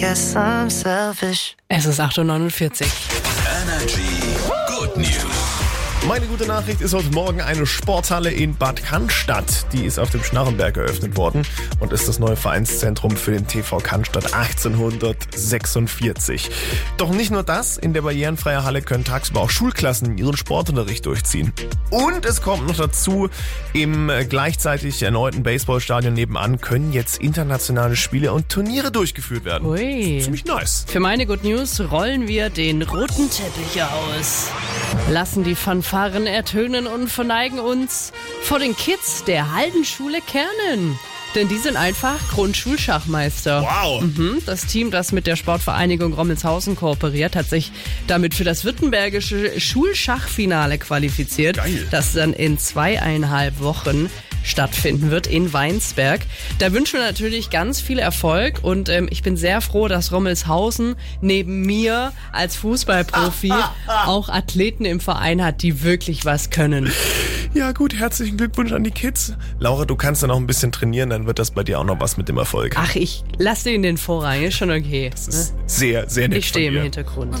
Guess I'm selfish. Es ist 8.49 Uhr. Energy. Meine gute Nachricht ist heute Morgen eine Sporthalle in Bad Cannstatt. Die ist auf dem Schnarrenberg eröffnet worden und ist das neue Vereinszentrum für den TV Cannstatt 1846. Doch nicht nur das, in der barrierenfreien Halle können tagsüber auch Schulklassen ihren Sportunterricht durchziehen. Und es kommt noch dazu, im gleichzeitig erneuten Baseballstadion nebenan können jetzt internationale Spiele und Turniere durchgeführt werden. Ui. Ziemlich nice. Für meine Good News rollen wir den roten Teppich aus. Lassen die Fanfaren ertönen und verneigen uns vor den Kids der Haldenschule Kernen. Denn die sind einfach Grundschulschachmeister. Wow. Mhm, Das Team, das mit der Sportvereinigung Rommelshausen kooperiert, hat sich damit für das württembergische Schulschachfinale qualifiziert, Geil. das dann in zweieinhalb Wochen stattfinden wird in Weinsberg. Da wünschen wir natürlich ganz viel Erfolg und ähm, ich bin sehr froh, dass Rommelshausen neben mir als Fußballprofi auch Athleten im Verein hat, die wirklich was können. Ja gut, herzlichen Glückwunsch an die Kids. Laura, du kannst dann auch ein bisschen trainieren, dann wird das bei dir auch noch was mit dem Erfolg. Ach, ich lasse den in den Vorrang, ist schon okay. Das ist sehr, sehr nett Ich stehe von im dir. Hintergrund.